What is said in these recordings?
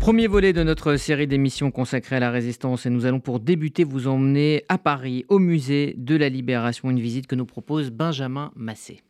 Premier volet de notre série d'émissions consacrée à la résistance et nous allons pour débuter vous emmener à Paris au musée de la Libération, une visite que nous propose Benjamin Massé.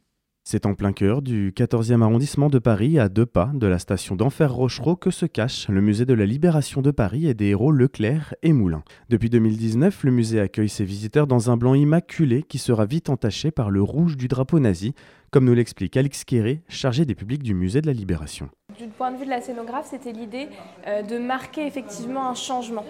C'est en plein cœur du 14e arrondissement de Paris, à deux pas de la station d'Enfer Rochereau, que se cache le musée de la Libération de Paris et des héros Leclerc et Moulin. Depuis 2019, le musée accueille ses visiteurs dans un blanc immaculé qui sera vite entaché par le rouge du drapeau nazi, comme nous l'explique Alix Quéré, chargé des publics du musée de la Libération. Du point de vue de la scénographe, c'était l'idée euh, de marquer effectivement un changement.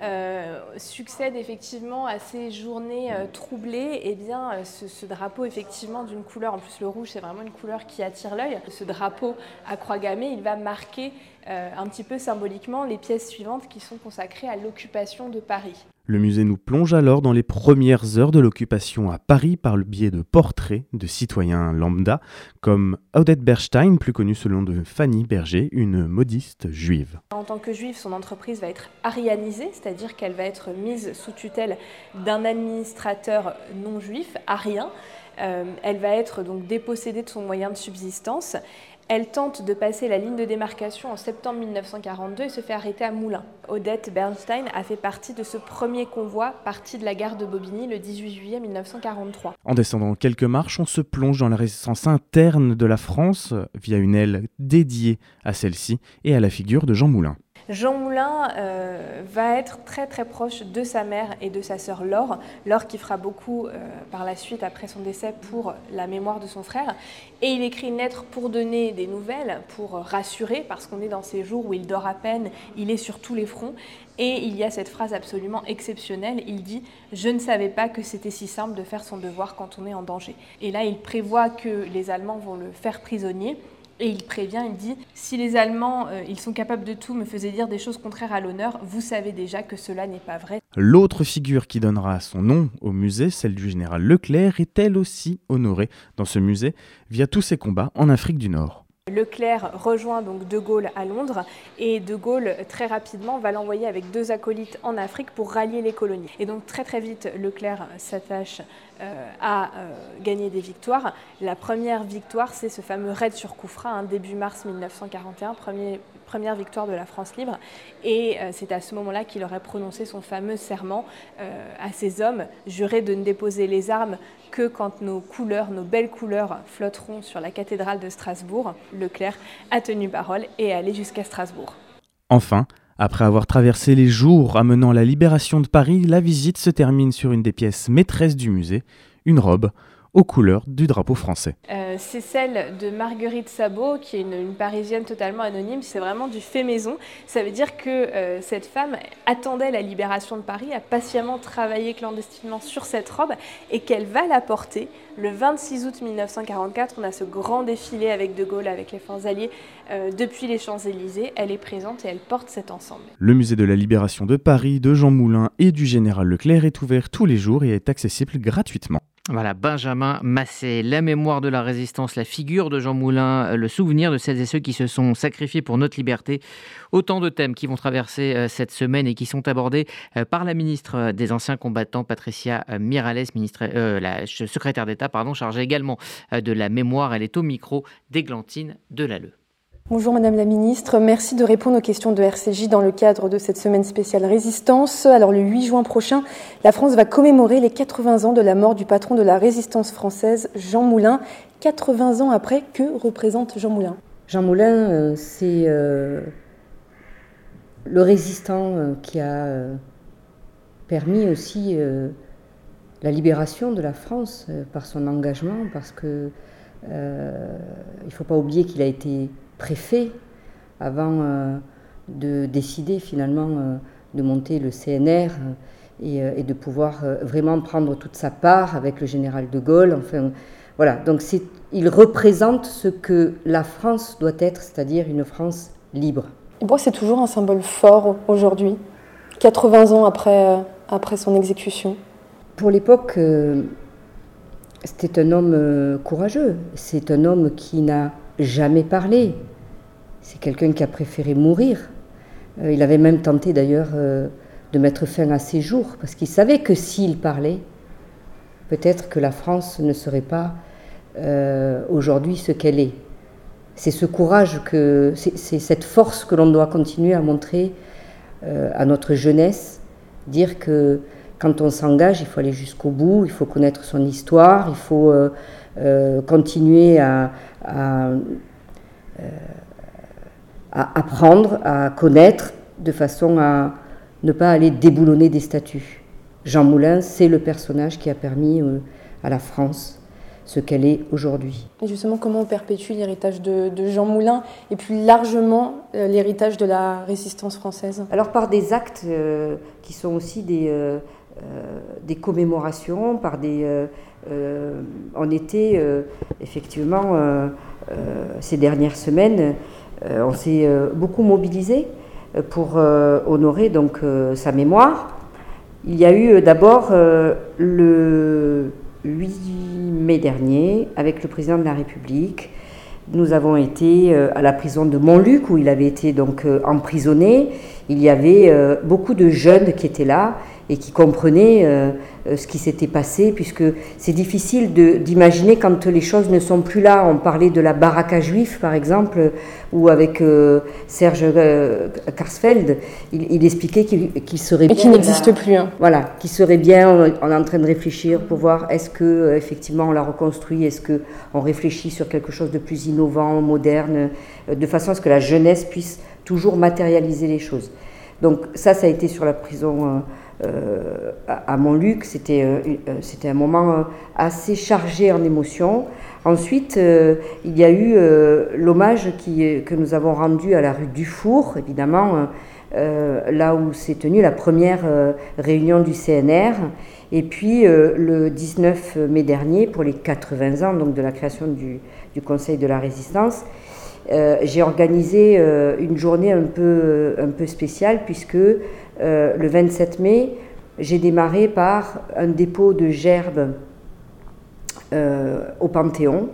Euh, succède effectivement à ces journées euh, troublées, eh ce, drapeau effectivement d'une couleur, en plus le rouge c'est vraiment une couleur qui attire l'œil, ce drapeau à croix gammée, il va marquer un petit peu symboliquement les pièces suivantes qui sont consacrées à l'occupation de Paris. Le musée nous plonge alors dans les premières heures de l'occupation à Paris par le biais de portraits de citoyens lambda, comme Odette Berstein, plus connue sous le nom de Fanny Berger, une modiste juive. En tant que juive, son entreprise va être arianisée, c'est-à-dire qu'elle va être mise sous tutelle d'un administrateur non juif, arien. Euh, elle va être donc dépossédée de son moyen de subsistance elle tente de passer la ligne de démarcation en septembre 1942 et se fait arrêter à Moulins. Odette Bernstein a fait partie de ce premier convoi parti de la gare de Bobigny le 18 juillet 1943. En descendant quelques marches, on se plonge dans la résistance interne de la France via une aile dédiée à celle-ci et à la figure de Jean Moulin. Jean Moulin euh, va être très très proche de sa mère et de sa sœur Laure, Laure qui fera beaucoup euh, par la suite après son décès pour la mémoire de son frère. Et il écrit une lettre pour donner des nouvelles, pour rassurer, parce qu'on est dans ces jours où il dort à peine, il est sur tous les fronts. Et il y a cette phrase absolument exceptionnelle, il dit ⁇ Je ne savais pas que c'était si simple de faire son devoir quand on est en danger ⁇ Et là, il prévoit que les Allemands vont le faire prisonnier. Et il prévient, il dit Si les Allemands, euh, ils sont capables de tout, me faisaient dire des choses contraires à l'honneur, vous savez déjà que cela n'est pas vrai. L'autre figure qui donnera son nom au musée, celle du général Leclerc, est elle aussi honorée dans ce musée via tous ses combats en Afrique du Nord. Leclerc rejoint donc De Gaulle à Londres et De Gaulle très rapidement va l'envoyer avec deux acolytes en Afrique pour rallier les colonies. Et donc très très vite Leclerc s'attache euh, à euh, gagner des victoires. La première victoire c'est ce fameux raid sur Koufra, hein, début mars 1941, premier première victoire de la France libre. Et euh, c'est à ce moment-là qu'il aurait prononcé son fameux serment euh, à ses hommes, juré de ne déposer les armes que quand nos couleurs, nos belles couleurs flotteront sur la cathédrale de Strasbourg. Leclerc a tenu parole et est allé jusqu'à Strasbourg. Enfin, après avoir traversé les jours amenant la libération de Paris, la visite se termine sur une des pièces maîtresses du musée, une robe aux couleurs du drapeau français. Euh, c'est celle de Marguerite Sabot, qui est une, Parisienne totalement anonyme. C'est vraiment du fait maison. Ça veut dire que euh, cette femme attendait la libération de Paris, a patiemment travaillé clandestinement sur cette robe et qu'elle va la porter le 26 août 1944. On a ce grand défilé avec De Gaulle, avec les forces alliées, euh, depuis les Champs-Élysées. Elle est présente et elle porte cet ensemble. Le musée de la libération de Paris, de Jean Moulin et du général Leclerc est ouvert tous les jours et est accessible gratuitement. Voilà, Benjamin Massé, la mémoire de la résistance, la figure de Jean Moulin, euh, le souvenir de celles et ceux qui se sont sacrifiés pour notre liberté. Autant de thèmes qui vont traverser euh, cette semaine et qui sont abordés euh, par la ministre des Anciens Combattants, Patricia Mirales, la secrétaire d'État, pardon, chargée également de la mémoire. Elle est au micro d'Églantine Delalleux. Bonjour Madame la Ministre, merci de répondre aux questions de RCJ dans le cadre de cette semaine spéciale résistance. Alors le 8 juin prochain, la France va commémorer les 80 ans de la mort du patron de la résistance française, Jean Moulin. 80 ans après, que représente Jean Moulin? Jean Moulin, euh, c'est euh, le résistant euh, qui a permis aussi la libération de la France par son engagement, parce que il ne faut pas oublier qu'il a été préfet avant euh, de décider finalement euh, de monter le CNR euh, et, de pouvoir vraiment prendre toute sa part avec le général de Gaulle. Enfin, voilà. Donc il représente ce que la France doit être, c'est-à-dire une France libre. Et moi, c'est toujours un symbole fort aujourd'hui, 80 ans après, après son exécution. Pour l'époque, c'était un homme courageux. C'est un homme qui n'a jamais parlé, c'est quelqu'un qui a préféré mourir. Euh, il avait même tenté d'ailleurs euh, de mettre fin à ses jours, parce qu'il savait que s'il parlait, peut-être que la France ne serait pas euh, aujourd'hui ce qu'elle est. c'est ce courage, que c'est cette force que l'on doit continuer à montrer à notre jeunesse, dire que quand on s'engage, il faut aller jusqu'au bout, il faut connaître son histoire, il faut continuer à, à, à, apprendre, à connaître, de façon à ne pas aller déboulonner des statues. Jean Moulin, c'est le personnage qui a permis euh, à la France ce qu'elle est aujourd'hui. Et justement, comment on perpétue l'héritage de, Jean Moulin et plus largement euh, l'héritage de la résistance française? Alors par des actes euh, qui sont aussi des, des commémorations, par des... on était effectivement ces dernières semaines, on s'est beaucoup mobilisé pour honorer donc sa mémoire. Il y a eu euh, d'abord euh, le 8 mai dernier, avec le président de la République, nous avons été euh, à la prison de Montluc où il avait été donc emprisonné. Il y avait beaucoup de jeunes qui étaient là et qui comprenaient euh, euh, ce qui s'était passé, puisque c'est difficile d'imaginer quand les choses ne sont plus là. On parlait de la baraque à juifs, par exemple, ou avec euh, Serge Karsfeld, il, expliquait qu'il serait bien... Et qui n'existe plus. Hein. Voilà, qu'il serait bien, on est en train de réfléchir pour voir est-ce que effectivement on l'a reconstruit, est-ce qu'on réfléchit sur quelque chose de plus innovant, moderne, de façon à ce que la jeunesse puisse toujours matérialiser les choses. Donc ça, ça a été sur la prison euh, à, Montluc. C'était euh, euh, un moment assez chargé en émotions. Ensuite, il y a eu l'hommage que nous avons rendu à la rue Dufour, évidemment, là où s'est tenue la première réunion du CNR. Et puis, le 19 mai dernier, pour les 80 ans donc, de la création du, Conseil de la Résistance, j'ai organisé une journée un peu spéciale, puisque euh, le 27 mai, j'ai démarré par un dépôt de gerbes euh, au Panthéon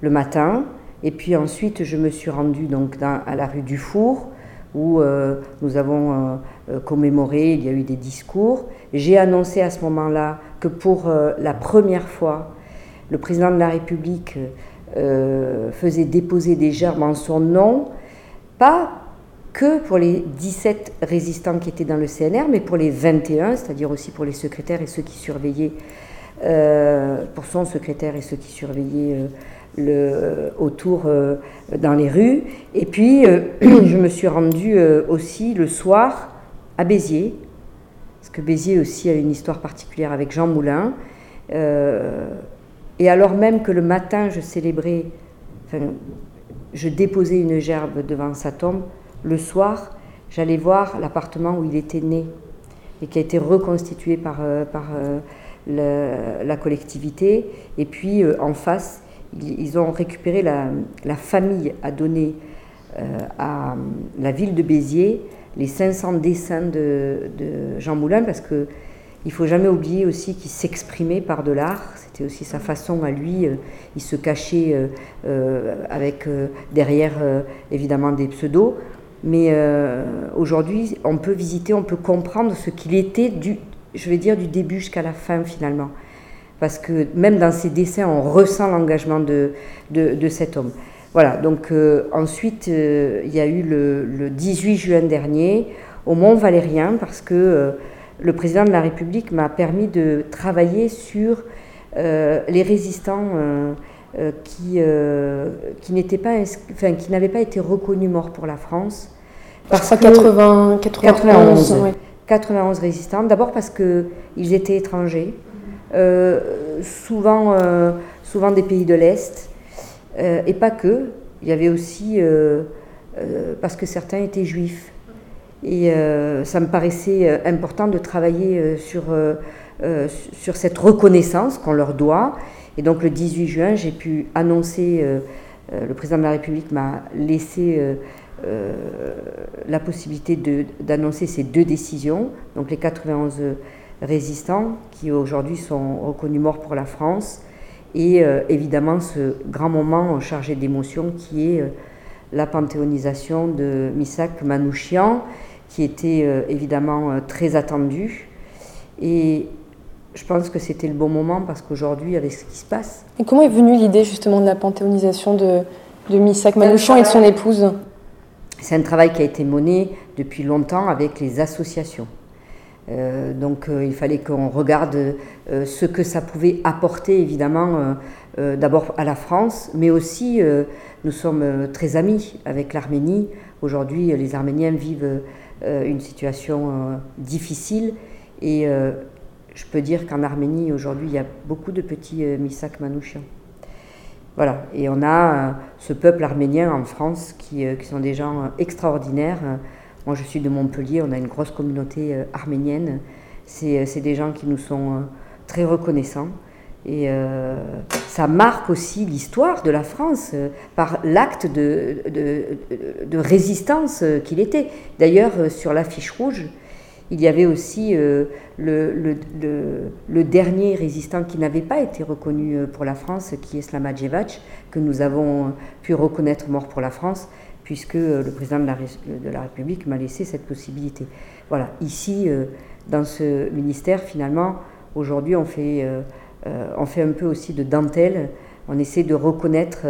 le matin. Et puis ensuite, je me suis rendue donc à la rue du Four, où euh, nous avons commémoré, il y a eu des discours. J'ai annoncé à ce moment-là que pour la première fois, le président de la République faisait déposer des gerbes en son nom, pas que pour les 17 résistants qui étaient dans le CNR, mais pour les 21, c'est-à-dire aussi pour les secrétaires et ceux qui surveillaient, euh, pour son secrétaire et ceux qui surveillaient euh, le, autour euh, dans les rues. Et puis, je me suis rendue aussi le soir à Béziers, parce que Béziers aussi a une histoire particulière avec Jean Moulin. et alors même que le matin, je célébrais, je déposais une gerbe devant sa tombe, le soir, j'allais voir l'appartement où il était né et qui a été reconstitué par, euh, euh, la collectivité. Et puis euh, en face, ils, ont récupéré, la, famille a donné à la ville de Béziers les 500 dessins de, de Jean Moulin parce que il faut jamais oublier aussi qu'il s'exprimait par de l'art. C'était aussi sa façon à lui. il se cachait avec derrière évidemment des pseudos. Mais euh, aujourd'hui, on peut visiter, on peut comprendre ce qu'il était, du, je vais dire, du début jusqu'à la fin finalement. Parce que même dans ses dessins, on ressent l'engagement de, de, cet homme. Voilà, donc euh, ensuite, euh, il y a eu le, le, 18 juin dernier au Mont Valérien, parce que le président de la République m'a permis de travailler sur les résistants qui, qui n'étaient pas, enfin, qui n'avaient pas été reconnus morts pour la France parce 80, 91, 91 résistants. D'abord parce qu'ils étaient étrangers, euh, souvent, euh, souvent des pays de l'Est, euh, et pas que. Il y avait aussi parce que certains étaient juifs. Et ça me paraissait important de travailler sur, sur cette reconnaissance qu'on leur doit. Et donc le 18 juin, j'ai pu annoncer, le président de la République m'a laissé la possibilité d'annoncer ces deux décisions, donc les 91 résistants qui aujourd'hui sont reconnus morts pour la France, et euh, évidemment ce grand moment chargé d'émotion qui est euh, la panthéonisation de Misak Manouchian, qui était évidemment très attendu. Et je pense que c'était le bon moment parce qu'aujourd'hui, avec ce qui se passe. Et comment est venue l'idée justement de la panthéonisation de, de Missak Manouchian et de son épouse? C'est un travail qui a été mené depuis longtemps avec les associations. donc il fallait qu'on regarde ce que ça pouvait apporter évidemment d'abord à la France, mais aussi nous sommes très amis avec l'Arménie. Aujourd'hui les Arméniens vivent une situation difficile et je peux dire qu'en Arménie, aujourd'hui, il y a beaucoup de petits euh, Misak Manouchians. Voilà, et on a euh, ce peuple arménien en France qui, euh, sont des gens extraordinaires. Moi, je suis de Montpellier, on a une grosse communauté arménienne. C'est des gens qui nous sont très reconnaissants. Et ça marque aussi l'histoire de la France par l'acte de, résistance qu'il était. D'ailleurs, sur l'affiche rouge, il y avait aussi euh, le, dernier résistant qui n'avait pas été reconnu euh, pour la France, qui est Slamadjevac, que nous avons pu reconnaître mort pour la France, puisque euh, le président de la, de la République m'a laissé cette possibilité. Voilà, ici, dans ce ministère, finalement, aujourd'hui, on, fait, on fait un peu aussi de dentelle, on essaie de reconnaître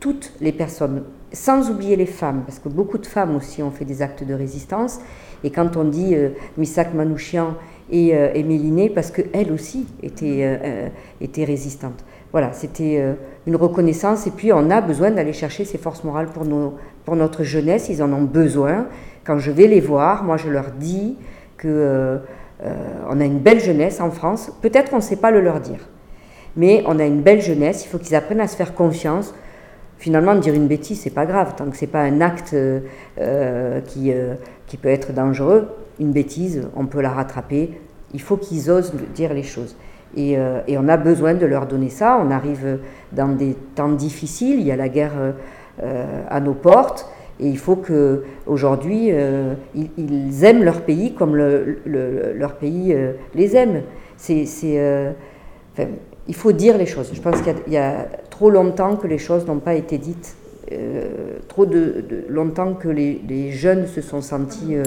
toutes les personnes, sans oublier les femmes, parce que beaucoup de femmes aussi ont fait des actes de résistance. Et quand on dit euh, Misak Manouchian et, euh, Méliné, parce qu'elle aussi était, euh, était résistante. Voilà, c'était une reconnaissance. Et puis, on a besoin d'aller chercher ces forces morales pour, nos, pour notre jeunesse. Ils en ont besoin. Quand je vais les voir, moi, je leur dis que on a une belle jeunesse en France. Peut-être on ne sait pas le leur dire. Mais on a une belle jeunesse. Il faut qu'ils apprennent à se faire confiance finalement, dire une bêtise, c'est pas grave, tant que c'est pas un acte qui, qui peut être dangereux, une bêtise, on peut la rattraper. Il faut qu'ils osent dire les choses. Et, euh, et, on a besoin de leur donner ça. On arrive dans des temps difficiles, il y a la guerre euh, à nos portes, et il faut que aujourd'hui euh, ils, aiment leur pays comme le, leur pays les aime. C'est, enfin, il faut dire les choses. Je pense qu'il y, a trop longtemps que les choses n'ont pas été dites euh, trop de, longtemps que les, jeunes se sont sentis euh,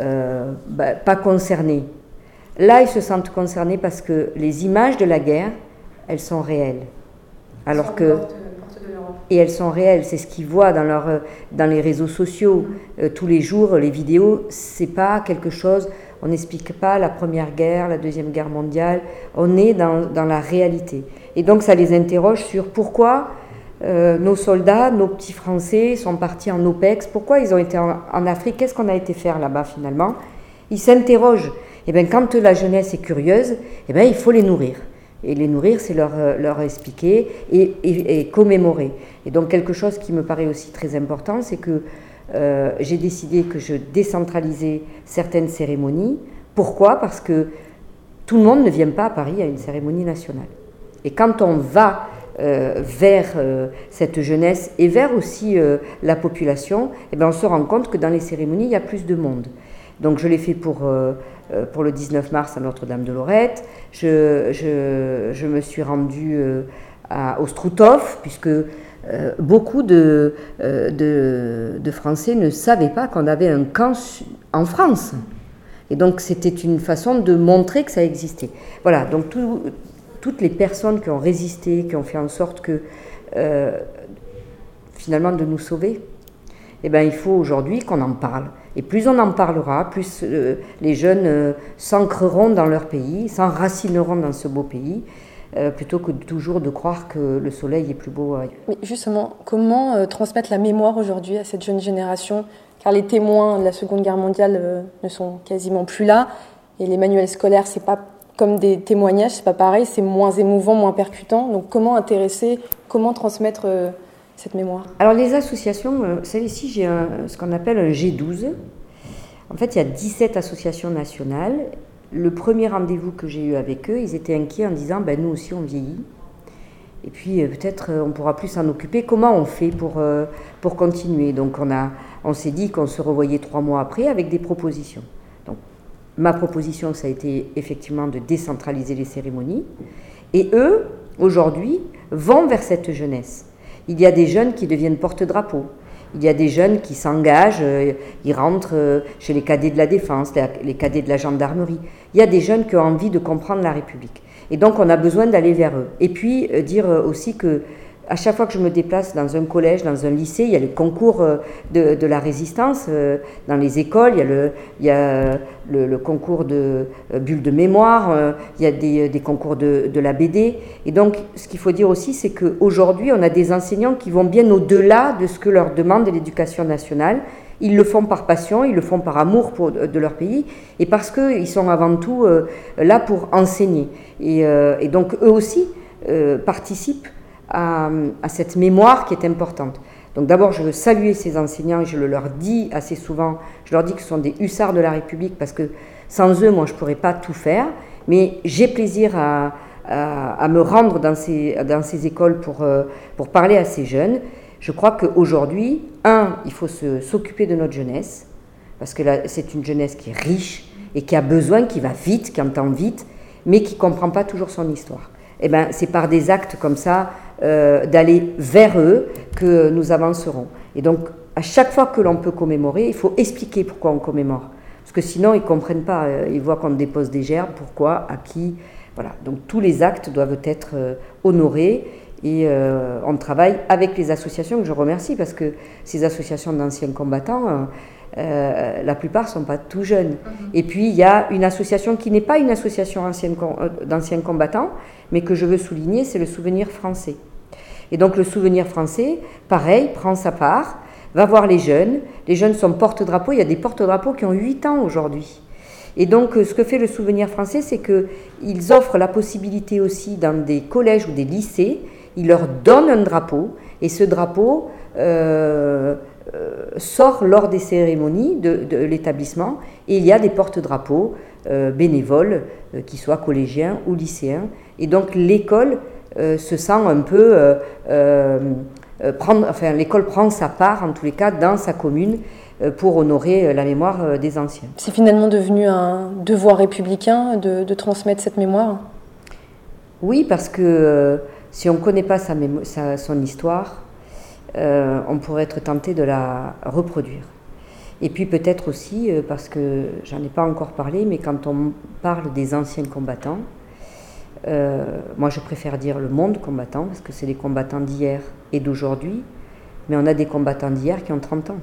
euh, bah, pas concernés. Là, ils se sentent concernés parce que les images de la guerre, elles sont réelles. Alors que et elles sont réelles, c'est ce qu'ils voient dans, leur, dans les réseaux sociaux tous les jours, les vidéos, c'est pas quelque chose, on n'explique pas la première guerre, la deuxième guerre mondiale, on est dans, dans la réalité. Et donc ça les interroge sur pourquoi euh, nos soldats, nos petits Français sont partis en OPEX. Pourquoi ils ont été en, Afrique? Qu'est-ce qu'on a été faire là-bas finalement? Ils s'interrogent. Et eh bien, quand la jeunesse est curieuse, eh bien, il faut les nourrir. Et les nourrir, c'est leur, euh, leur expliquer et, commémorer. Et donc quelque chose qui me paraît aussi très important, c'est que euh, j'ai décidé que je décentralisais certaines cérémonies. Pourquoi? Parce que tout le monde ne vient pas à Paris à une cérémonie nationale. Et quand on va euh, vers euh, cette jeunesse et vers aussi la population, eh bien, on se rend compte que dans les cérémonies, il y a plus de monde. Donc je l'ai fait pour, pour le 19 mars à Notre-Dame de Lorette. Je, je, me suis rendue au Struthof, puisque beaucoup de, de, Français ne savaient pas qu'on avait un camp en France. Et donc c'était une façon de montrer que ça existait. Voilà, donc tout, toutes les personnes qui ont résisté, qui ont fait en sorte que euh, finalement de nous sauver, eh ben, il faut aujourd'hui qu'on en parle. Et plus on en parlera, plus euh, les jeunes euh, s'ancreront dans leur pays, s'enracineront dans ce beau pays, plutôt que toujours de croire que le soleil est plus beau ailleurs. Mais justement, comment transmettre la mémoire aujourd'hui à cette jeune génération? Car les témoins de la Seconde Guerre mondiale ne sont quasiment plus là, et les manuels scolaires, c'est pas comme des témoignages, c'est pas pareil, c'est moins émouvant, moins percutant. Donc comment intéresser, comment transmettre euh, cette mémoire? Alors les associations, euh, celle-ci, j'ai ce qu'on appelle un G12. En fait, il y a 17 associations nationales. Le premier rendez-vous que j'ai eu avec eux, ils étaient inquiets en disant ben, nous aussi on vieillit. Et puis euh, peut-être on pourra plus s'en occuper. Comment on fait pour, pour continuer? Donc on, a, on s'est dit qu'on se revoyait trois mois après avec des propositions. Ma proposition, ça a été effectivement de décentraliser les cérémonies. Et eux, aujourd'hui, vont vers cette jeunesse. Il y a des jeunes qui deviennent porte-drapeau. Il y a des jeunes qui s'engagent, euh, ils rentrent euh, chez les cadets de la défense, les cadets de la gendarmerie. Il y a des jeunes qui ont envie de comprendre la République. Et donc on a besoin d'aller vers eux. Et puis euh, dire aussi que à chaque fois que je me déplace dans un collège, dans un lycée, il y a le concours euh, de, la résistance. Euh, dans les écoles, il y a le, concours de euh, bulles de mémoire, il y a des, concours de, de, la BD. Et donc, ce qu'il faut dire aussi, c'est qu'aujourd'hui, on a des enseignants qui vont bien au-delà de ce que leur demande l'éducation nationale. Ils le font par passion, ils le font par amour pour, de leur pays et parce qu'ils sont avant tout là pour enseigner. Et, donc, eux aussi participent à, cette mémoire qui est importante. Donc d'abord, je veux saluer ces enseignants et je le leur dis assez souvent, je leur dis que ce sont des hussards de la République parce que sans eux, moi, je ne pourrais pas tout faire. Mais j'ai plaisir à, me rendre dans ces, dans ces écoles pour, euh, pour parler à ces jeunes. Je crois qu'aujourd'hui, un, il faut s'occuper de notre jeunesse, parce que c'est une jeunesse qui est riche et qui a besoin, qui va vite, qui entend vite, mais qui ne comprend pas toujours son histoire. Et eh ben, c'est par des actes comme ça euh, d'aller vers eux que nous avancerons. Et donc, à chaque fois que l'on peut commémorer, il faut expliquer pourquoi on commémore. Parce que sinon, ils ne comprennent pas. Euh, ils voient qu'on dépose des gerbes, pourquoi, à qui. Voilà. Donc, tous les actes doivent être euh, honorés. Et on travaille avec les associations, que je remercie, parce que ces associations d'anciens combattants, la plupart ne sont pas tout jeunes. Mhm. Et puis, il y a une association qui n'est pas une association d'anciens combattants, mais que je veux souligner, c'est le souvenir français. Et donc le souvenir français, pareil, prend sa part, va voir les jeunes. Les jeunes sont porte-drapeaux. Il y a des porte-drapeaux qui ont 8 ans aujourd'hui. Et donc euh, ce que fait le souvenir français, c'est qu'ils offrent la possibilité aussi dans des collèges ou des lycées, ils leur donnent un drapeau, et ce drapeau euh, euh, sort lors des cérémonies de, l'établissement, et il y a des porte-drapeaux bénévoles, qui soient collégiens ou lycéens. Et donc l'école euh, se sent un peu euh, euh, prendre, enfin l'école prend sa part en tous les cas dans sa commune pour honorer la mémoire des anciens. C'est finalement devenu un devoir républicain de, transmettre cette mémoire? Oui, parce que si on ne connaît pas sa, son histoire, on pourrait être tenté de la reproduire. Et puis peut-être aussi, parce que j'en ai pas encore parlé, mais quand on parle des anciens combattants, euh, moi, je préfère dire le monde combattant, parce que c'est les combattants d'hier et d'aujourd'hui, mais on a des combattants d'hier qui ont 30 ans.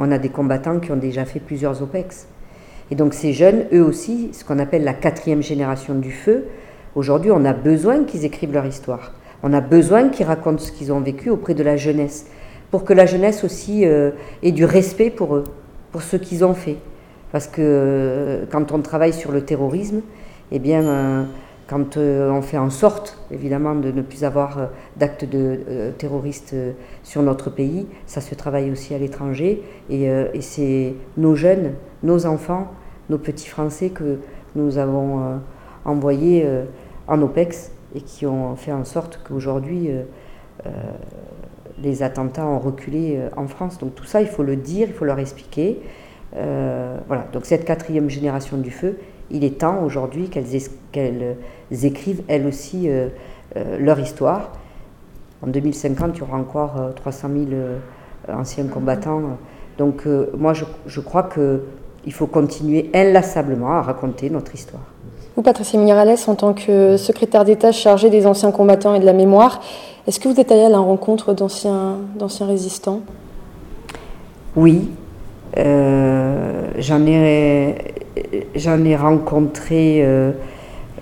On a des combattants qui ont déjà fait plusieurs OPEX. Et donc ces jeunes, eux aussi, ce qu'on appelle la quatrième génération du feu, aujourd'hui, on a besoin qu'ils écrivent leur histoire. On a besoin qu'ils racontent ce qu'ils ont vécu auprès de la jeunesse, pour que la jeunesse aussi euh, ait du respect pour eux, pour ce qu'ils ont fait. Parce que euh, quand on travaille sur le terrorisme, eh bien, quand euh, on fait en sorte, évidemment, de ne plus avoir d'actes de, terroristes sur notre pays, ça se travaille aussi à l'étranger. Et, c'est nos jeunes, nos enfants, nos petits Français que nous avons envoyés en OPEX et qui ont fait en sorte qu'aujourd'hui, les attentats ont reculé en France. Donc tout ça, il faut le dire, il faut leur expliquer. voilà, donc cette quatrième génération du feu, il est temps aujourd'hui qu'elles écrivent elles aussi euh, euh, leur histoire. En 2050, il y aura encore 300 euh, 000 anciens combattants. Donc moi, je, crois qu'il faut continuer inlassablement à raconter notre histoire. Vous, Patricia Migrales, en tant que secrétaire d'État chargée des anciens combattants et de la mémoire, est-ce que vous êtes allée à la rencontre d'anciens résistants? Oui, j'en ai j'en ai rencontré. Euh,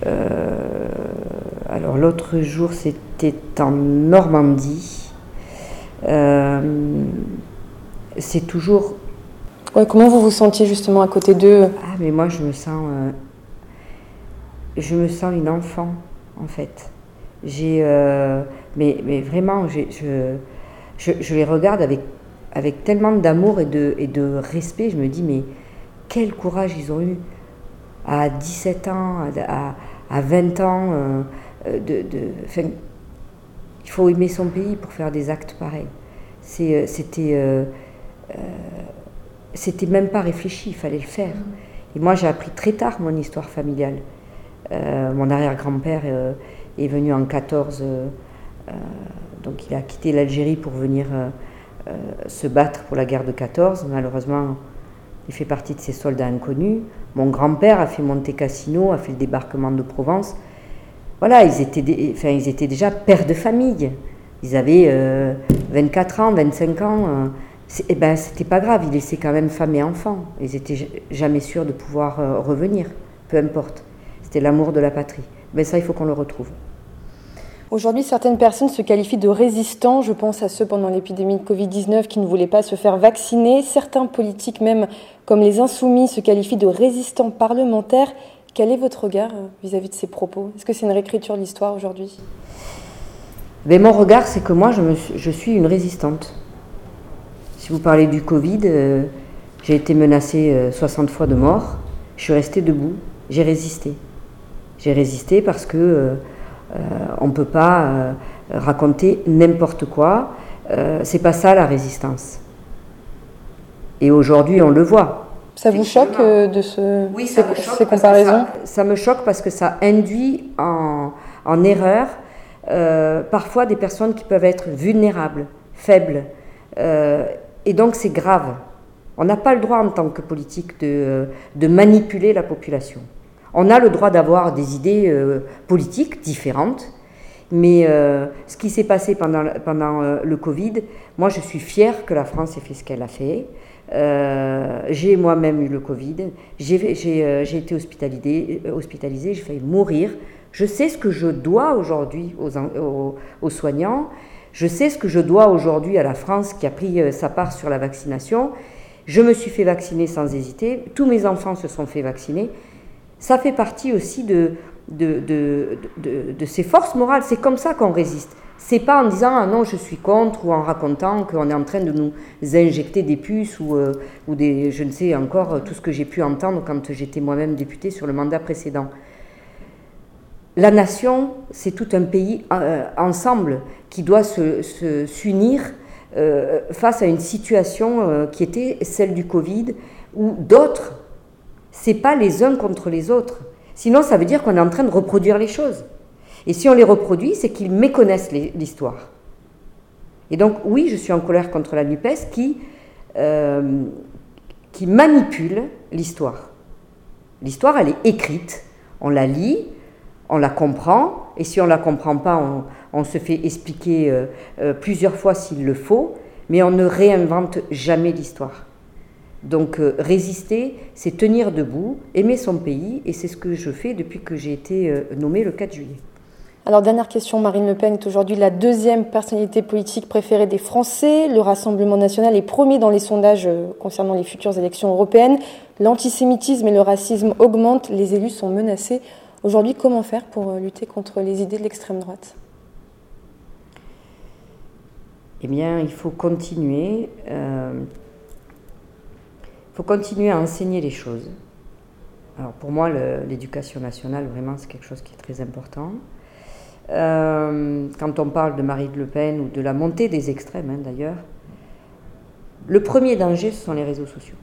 euh, alors l'autre jour, c'était en Normandie. Euh, c'est toujours. comment vous vous sentiez justement à côté d'eux? Ah, mais moi, je me sens. Je me sens une enfant, en fait. J'ai. mais, mais vraiment, je, je, je, les regarde avec, avec tellement d'amour et de, et de respect. Je me dis, mais quel courage ils ont eu à 17 ans, à, à 20 ans. Euh, euh, de, de il faut aimer son pays pour faire des actes pareils. Euh, c'était, c'était même pas réfléchi, il fallait le faire. Et moi, j'ai appris très tard mon histoire familiale. Mon arrière-grand-père est venu en 14, donc il a quitté l'Algérie pour venir se battre pour la guerre de 14. Malheureusement, il fait partie de ces soldats inconnus. Mon grand-père a fait Monte Cassino, a fait le débarquement de Provence. Voilà, ils étaient, déjà pères de famille. Ils avaient 24 ans, 25 ans. eh ben, c'était pas grave, ils laissaient quand même femme et enfants. Ils étaient jamais sûrs de pouvoir revenir, peu importe. C'était l'amour de la patrie. Mais ça, il faut qu'on le retrouve. Aujourd'hui, certaines personnes se qualifient de résistants. Je pense à ceux pendant l'épidémie de Covid-19 qui ne voulaient pas se faire vacciner. Certains politiques, même comme les insoumis, se qualifient de résistants parlementaires. Quel est votre regard euh, vis-à-vis de ces propos? Est-ce que c'est une réécriture de l'histoire aujourd'hui? Mais Mon regard, c'est que moi, je, je, suis une résistante. Si vous parlez du Covid, euh, j'ai été menacée 60 euh, fois de mort. Je suis restée debout. J'ai résisté. J'ai résisté parce que euh, on ne peut pas euh, raconter n'importe quoi. Euh, c'est pas ça la résistance. Et aujourd'hui, on le voit. Ça vous choque de ce, oui, ça ces, comparaisons ça, me choque parce que ça induit en, erreur parfois des personnes qui peuvent être vulnérables, faibles. et donc c'est grave. On n'a pas le droit en tant que politique de manipuler la population. On a le droit d'avoir des idées euh, politiques différentes, mais euh, ce qui s'est passé pendant, pendant euh, le Covid, moi je suis fière que la France ait fait ce qu'elle a fait. j'ai moi-même eu le Covid, j'ai été hospitalisée, j'ai failli mourir. Je sais ce que je dois aujourd'hui aux, aux, aux, soignants, je sais ce que je dois aujourd'hui à la France qui a pris sa part sur la vaccination. Je me suis fait vacciner sans hésiter, tous mes enfants se sont fait vacciner ça fait partie aussi de, de, de, ces forces morales. C'est comme ça qu'on résiste. C'est pas en disant ah non je suis contre ou en racontant qu'on est en train de nous injecter des puces ou, euh, ou des je ne sais encore tout ce que j'ai pu entendre quand j'étais moi-même députée sur le mandat précédent. La nation, c'est tout un pays euh, ensemble qui doit s'unir se, euh, face à une situation qui était celle du Covid ou d'autres c'est pas les uns contre les autres. Sinon, ça veut dire qu'on est en train de reproduire les choses. Et si on les reproduit, c'est qu'ils méconnaissent l'histoire. Et donc, oui, je suis en colère contre la NUPES qui, euh, qui manipule l'histoire. L'histoire, elle est écrite, on la lit, on la comprend, et si on ne la comprend pas, on, se fait expliquer euh, euh, plusieurs fois s'il le faut, mais on ne réinvente jamais l'histoire. Donc euh, résister, c'est tenir debout, aimer son pays, et c'est ce que je fais depuis que j'ai été euh, nommée le 4 juillet. Alors dernière question, Marine Le Pen est aujourd'hui la deuxième personnalité politique préférée des Français. Le Rassemblement national est premier dans les sondages euh, concernant les futures élections européennes. L'antisémitisme et le racisme augmentent, les élus sont menacés. Aujourd'hui, comment faire pour lutter contre les idées de l'extrême droite? Eh bien, il faut continuer faut continuer à enseigner les choses. Alors pour moi, l'éducation nationale, vraiment, c'est quelque chose qui est très important. Euh, quand on parle de Marine Le Pen ou de la montée des extrêmes, hein, d'ailleurs, le premier danger, ce sont les réseaux sociaux.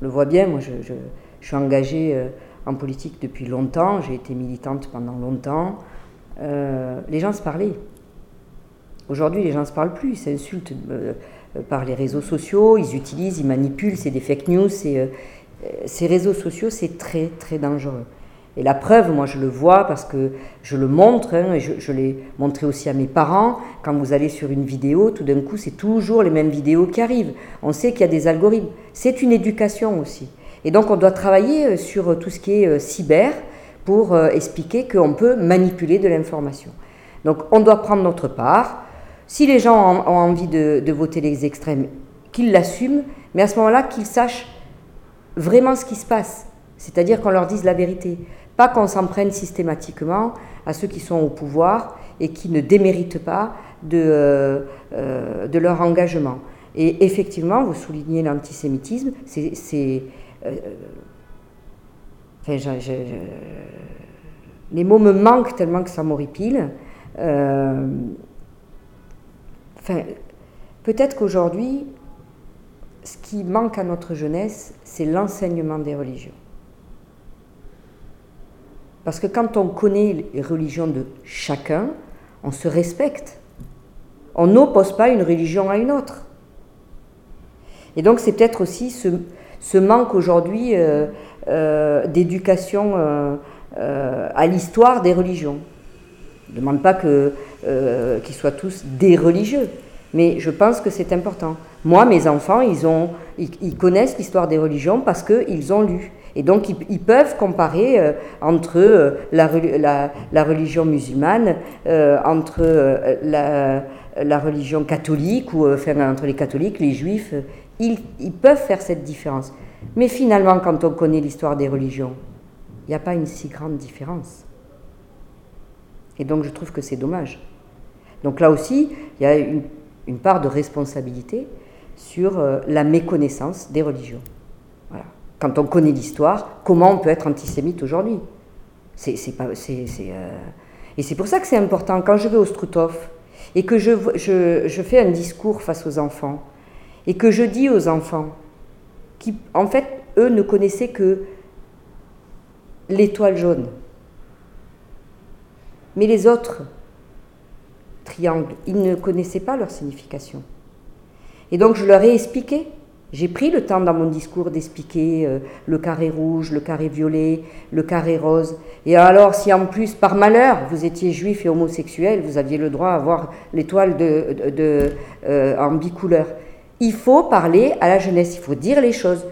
Je le vois bien, moi, je, suis engagée euh, en politique depuis longtemps, j'ai été militante pendant longtemps. Euh, les gens se parlaient. Aujourd'hui, les gens ne se parlent plus, ils s'insultent. Euh, par les réseaux sociaux, ils utilisent, ils manipulent, c'est des fake news. Euh, ces réseaux sociaux, c'est très très dangereux. Et la preuve, moi je le vois parce que je le montre, hein, et je, l'ai montré aussi à mes parents, quand vous allez sur une vidéo, tout d'un coup c'est toujours les mêmes vidéos qui arrivent. On sait qu'il y a des algorithmes. C'est une éducation aussi. Et donc on doit travailler euh, sur tout ce qui est cyber pour expliquer qu'on peut manipuler de l'information. Donc on doit prendre notre part. Si les gens ont, envie de, voter les extrêmes, qu'ils l'assument, mais à ce moment-là, qu'ils sachent vraiment ce qui se passe. C'est-à-dire qu'on leur dise la vérité. Pas qu'on s'en prenne systématiquement à ceux qui sont au pouvoir et qui ne déméritent pas de, euh, euh, de leur engagement. Et effectivement, vous soulignez l'antisémitisme, c'est. Euh, les mots me manquent tellement que ça m'horripile. Enfin, peut-être qu'aujourd'hui, ce qui manque à notre jeunesse, c'est l'enseignement des religions. Parce que quand on connaît les religions de chacun, on se respecte. On n'oppose pas une religion à une autre. Et donc c'est peut-être aussi ce, manque aujourd'hui euh, euh, d'éducation euh, à l'histoire des religions. Ne demande pas qu'ils soient tous des religieux, mais je pense que c'est important. Moi, mes enfants, ils, ont, ils, connaissent l'histoire des religions parce qu'ils ont lu. Et donc, ils, peuvent comparer euh, entre euh, la, religion musulmane, euh, entre la, religion catholique, ou entre les catholiques, les juifs. Ils, peuvent faire cette différence. Mais finalement, quand on connaît l'histoire des religions, il n'y a pas une si grande différence. Et donc, je trouve que c'est dommage. Donc là aussi, il y a une, part de responsabilité sur la méconnaissance des religions. Voilà quand on connaît l'histoire, comment on peut être antisémite aujourd'hui? Euh, Et c'est pour ça que c'est important. Quand je vais au Struthof et que je, je, fais un discours face aux enfants, et que je dis aux enfants, qui en fait, eux ne connaissaient que l'étoile jaune, mais les autres triangles, ils ne connaissaient pas leur signification. Et donc je leur ai expliqué j'ai pris le temps dans mon discours d'expliquer euh, le carré rouge, le carré violet, le carré rose. Et alors, si en plus, par malheur, vous étiez juif et homosexuel, vous aviez le droit à avoir l'étoile de, euh, en bicouleur. Il faut parler à la jeunesse, il faut dire les choses.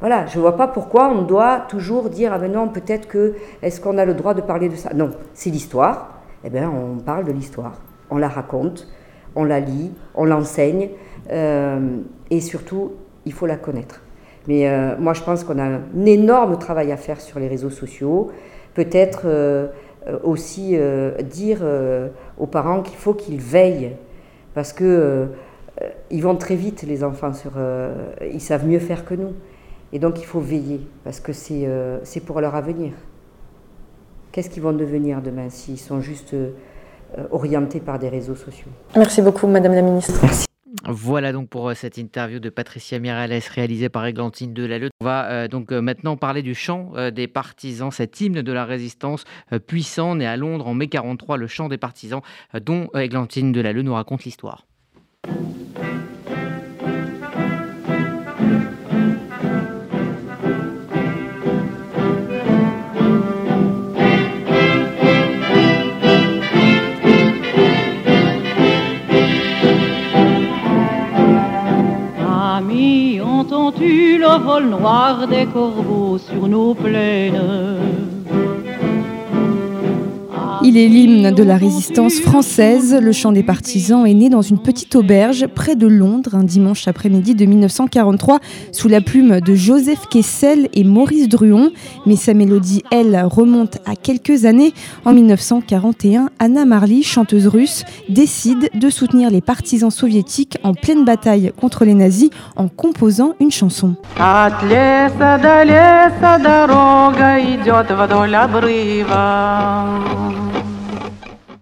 Voilà, je ne vois pas pourquoi on doit toujours dire ah ben non, peut-être que est-ce qu'on a le droit de parler de ça? Non, c'est l'histoire. Eh bien, on parle de l'histoire, on la raconte, on la lit, on l'enseigne, euh, et surtout, il faut la connaître. Mais euh, moi, je pense qu'on a un énorme travail à faire sur les réseaux sociaux. Peut-être euh, aussi dire aux parents qu'il faut qu'ils veillent, parce que ils vont très vite, les enfants, ils savent mieux faire que nous. Et donc, il faut veiller, parce que c'est pour leur avenir. Qu'est-ce qu'ils vont devenir demain s'ils sont juste orientés par des réseaux sociaux? Merci beaucoup, Madame la Ministre. Merci. Voilà donc pour euh, cette interview de Patricia Mirales réalisée par Églantine Delalleux. On va euh, donc euh, maintenant parler du chant des partisans, cet hymne de la résistance puissant né à Londres en mai 43, le chant des partisans dont Églantine Delalleux nous raconte l'histoire. Vol noir des corbeaux sur nos plaines. Il est l'hymne de la résistance française. Le chant des partisans est né dans une petite auberge près de Londres un dimanche après-midi de 1943 sous la plume de Joseph Kessel et Maurice Druon. Mais sa mélodie, elle, remonte à quelques années. En 1941, Anna Marley, chanteuse russe, décide de soutenir les partisans soviétiques en pleine bataille contre les nazis en composant une chanson.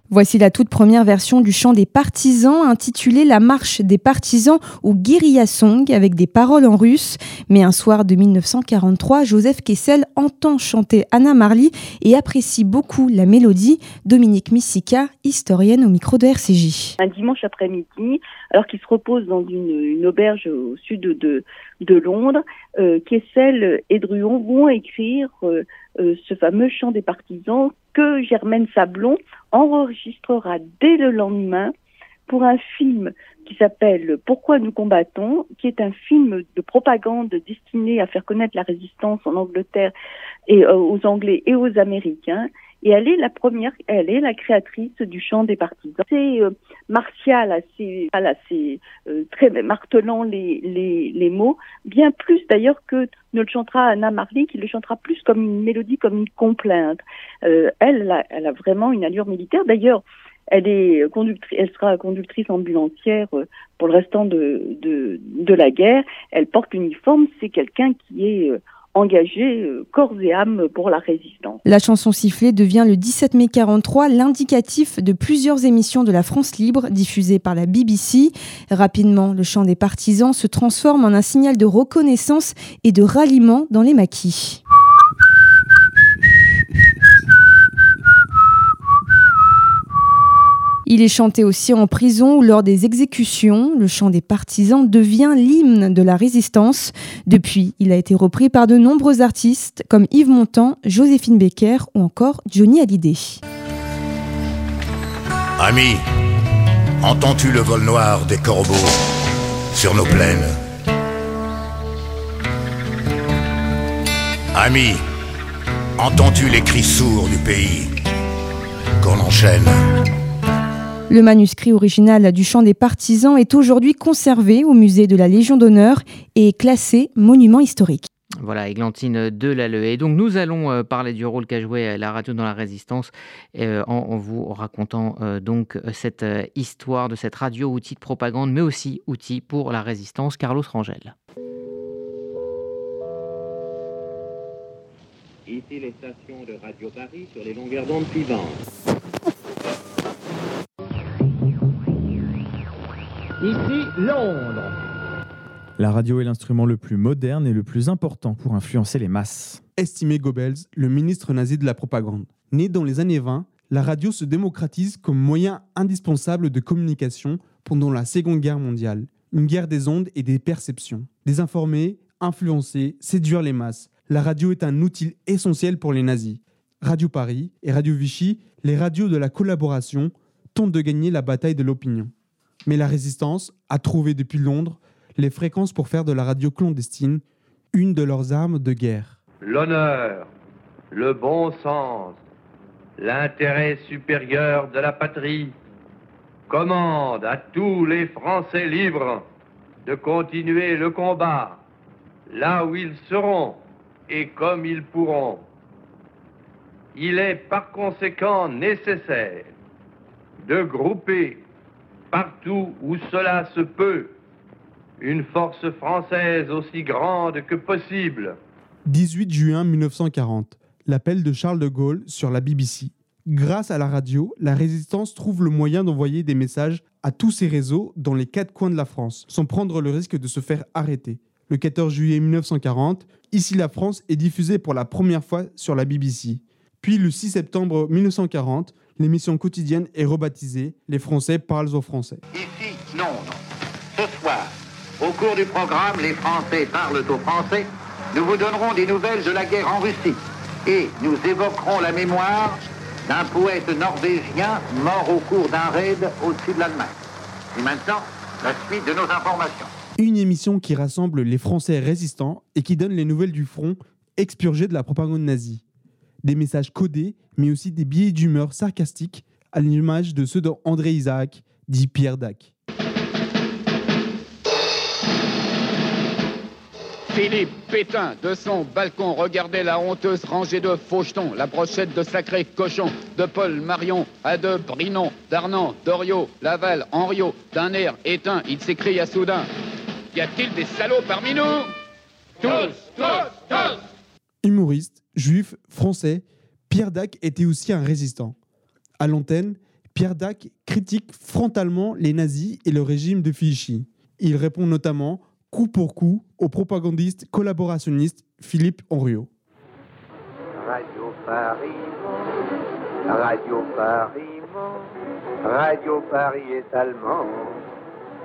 Voici la toute première version du chant des partisans intitulée La marche des partisans ou Guerilla Song avec des paroles en russe. Mais un soir de 1943, Joseph Kessel entend chanter Anna Marley et apprécie beaucoup la mélodie. Dominique Missika, historienne au micro de RCJ. Un dimanche après-midi, alors qu'il se repose dans une, auberge au sud de, Londres, euh, Kessel et Druon vont écrire euh, ce fameux chant des partisans que Germaine Sablon enregistrera dès le lendemain pour un film qui s'appelle Pourquoi nous combattons, qui est un film de propagande destiné à faire connaître la résistance en Angleterre et aux Anglais et aux Américains et elle est la première, elle est la créatrice du chant des partisans. C'est euh, martial, assez, assez euh, très martelant les, les, les, mots, bien plus d'ailleurs que ne le chantera Anna Marley, qui le chantera plus comme une mélodie, comme une complainte. Euh, elle, elle a vraiment une allure militaire. D'ailleurs, elle est conductrice, elle sera conductrice ambulancière euh, pour le restant de, de, de la guerre. Elle porte l'uniforme. C'est quelqu'un qui est engagé euh, corps et âme pour la résistance. La chanson sifflée devient le 17 mai 43 l'indicatif de plusieurs émissions de la France libre diffusées par la BBC. Rapidement, le chant des partisans se transforme en un signal de reconnaissance et de ralliement dans les maquis. Il est chanté aussi en prison ou lors des exécutions. Le chant des partisans devient l'hymne de la résistance. Depuis, il a été repris par de nombreux artistes comme Yves Montand, Joséphine Becker ou encore Johnny Hallyday. Ami, entends-tu le vol noir des corbeaux sur nos plaines? Ami, entends-tu les cris sourds du pays qu'on enchaîne? Le manuscrit original du chant des partisans est aujourd'hui conservé au musée de la Légion d'honneur et classé monument historique. Voilà, Églantine Delalleux. Et donc, nous allons euh, parler du rôle qu'a joué euh, la radio dans la résistance euh, en, vous racontant donc cette histoire de cette radio, outil de propagande, mais aussi outil pour la résistance. Carlos Rangel. Ici les stations de Radio Paris sur les longueurs d'onde suivantes. Ici Londres. La radio est l'instrument le plus moderne et le plus important pour influencer les masses. Estimé Goebbels, le ministre nazi de la propagande. Né dans les années 20, la radio se démocratise comme moyen indispensable de communication pendant la Seconde Guerre mondiale. Une guerre des ondes et des perceptions. Désinformer, influencer, séduire les masses. La radio est un outil essentiel pour les nazis. Radio Paris et Radio Vichy, les radios de la collaboration, tentent de gagner la bataille de l'opinion. Mais la résistance a trouvé depuis Londres les fréquences pour faire de la radio clandestine une de leurs armes de guerre. L'honneur, le bon sens, l'intérêt supérieur de la patrie commandent à tous les Français libres de continuer le combat là où ils seront et comme ils pourront. Il est par conséquent nécessaire de grouper partout où cela se peut, une force française aussi grande que possible. 18 juin 1940, l'appel de Charles de Gaulle sur la BBC. Grâce à la radio, la résistance trouve le moyen d'envoyer des messages à tous ses réseaux dans les quatre coins de la France, sans prendre le risque de se faire arrêter. Le 14 juillet 1940, Ici la France est diffusée pour la première fois sur la BBC. Puis le 6 septembre 1940, l'émission quotidienne est rebaptisée Les Français parlent aux Français. Ici Londres. Ce soir, au cours du programme Les Français parlent aux Français, nous vous donnerons des nouvelles de la guerre en Russie et nous évoquerons la mémoire d'un poète norvégien mort au cours d'un raid au-dessus de l'Allemagne. Et maintenant, la suite de nos informations. Une émission qui rassemble les Français résistants et qui donne les nouvelles du front expurgé de la propagande nazie des messages codés, mais aussi des billets d'humeur sarcastiques, à l'image de ceux d'André Isaac, dit Pierre Dac. Philippe Pétain, de son balcon, regardait la honteuse rangée de fauchetons, la brochette de sacrés cochons, de Paul Marion, à de Brinon, d'Arnan, d'Oriot, Laval, Henriot, d'un air éteint, il s'écria soudain Y a-t-il des salauds parmi nous? Tous, tous, tous français, Pierre Dac était aussi un résistant. À l'antenne, Pierre Dac critique frontalement les nazis et le régime de Vichy. Il répond notamment coup pour coup au propagandiste collaborationniste Philippe Henriot. Radio Paris, Radio Paris, Radio Paris est allemand.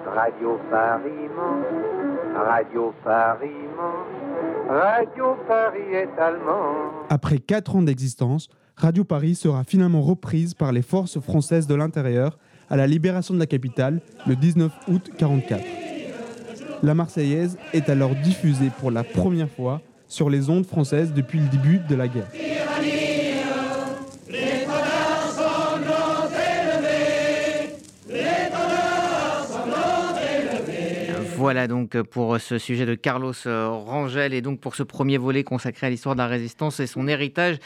Radio Paris, Radio Paris, Radio Paris est allemand. Après quatre ans d'existence, Radio Paris sera finalement reprise par les forces françaises de l'intérieur à la libération de la capitale le 19 août 1944. La Marseillaise est alors diffusée pour la première fois sur les ondes françaises depuis le début de la guerre. Voilà donc pour ce sujet de Carlos Rangel et donc pour ce premier volet consacré à l'histoire de la résistance et son héritage